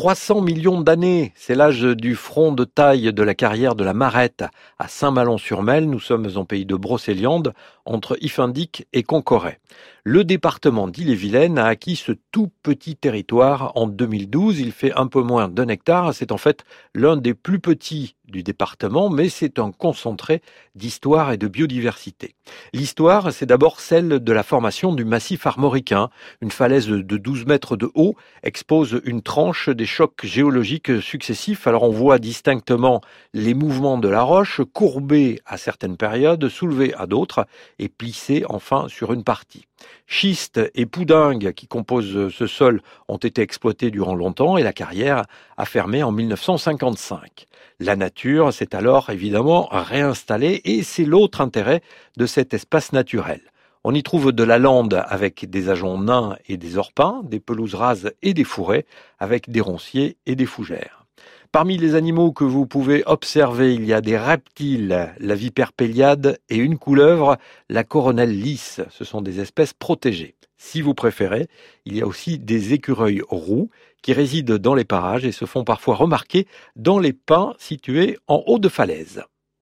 300 millions d'années, c'est l'âge du front de taille de la carrière de la Marette à Saint-Malon-sur-Mel. Nous sommes en pays de Brocéliande, entre Ifindic et Concoret. Le département d'Ille-et-Vilaine a acquis ce tout petit territoire en 2012. Il fait un peu moins d'un hectare. C'est en fait l'un des plus petits du département, mais c'est un concentré d'histoire et de biodiversité. L'histoire, c'est d'abord celle de la formation du massif armoricain. Une falaise de 12 mètres de haut expose une tranche des chocs géologiques successifs. Alors on voit distinctement les mouvements de la roche, courbés à certaines périodes, soulevés à d'autres et plissés enfin sur une partie. Schiste et poudingue qui composent ce sol ont été exploités durant longtemps et la carrière a fermé en 1955. La nature s'est alors évidemment réinstallée et c'est l'autre intérêt de cet espace naturel. On y trouve de la lande avec des ajoncs nains et des orpins, des pelouses rases et des fourrés, avec des ronciers et des fougères. Parmi les animaux que vous pouvez observer, il y a des reptiles, la vipère péliade et une couleuvre, la coronelle lisse. Ce sont des espèces protégées. Si vous préférez, il y a aussi des écureuils roux qui résident dans les parages et se font parfois remarquer dans les pins situés en haut de falaises.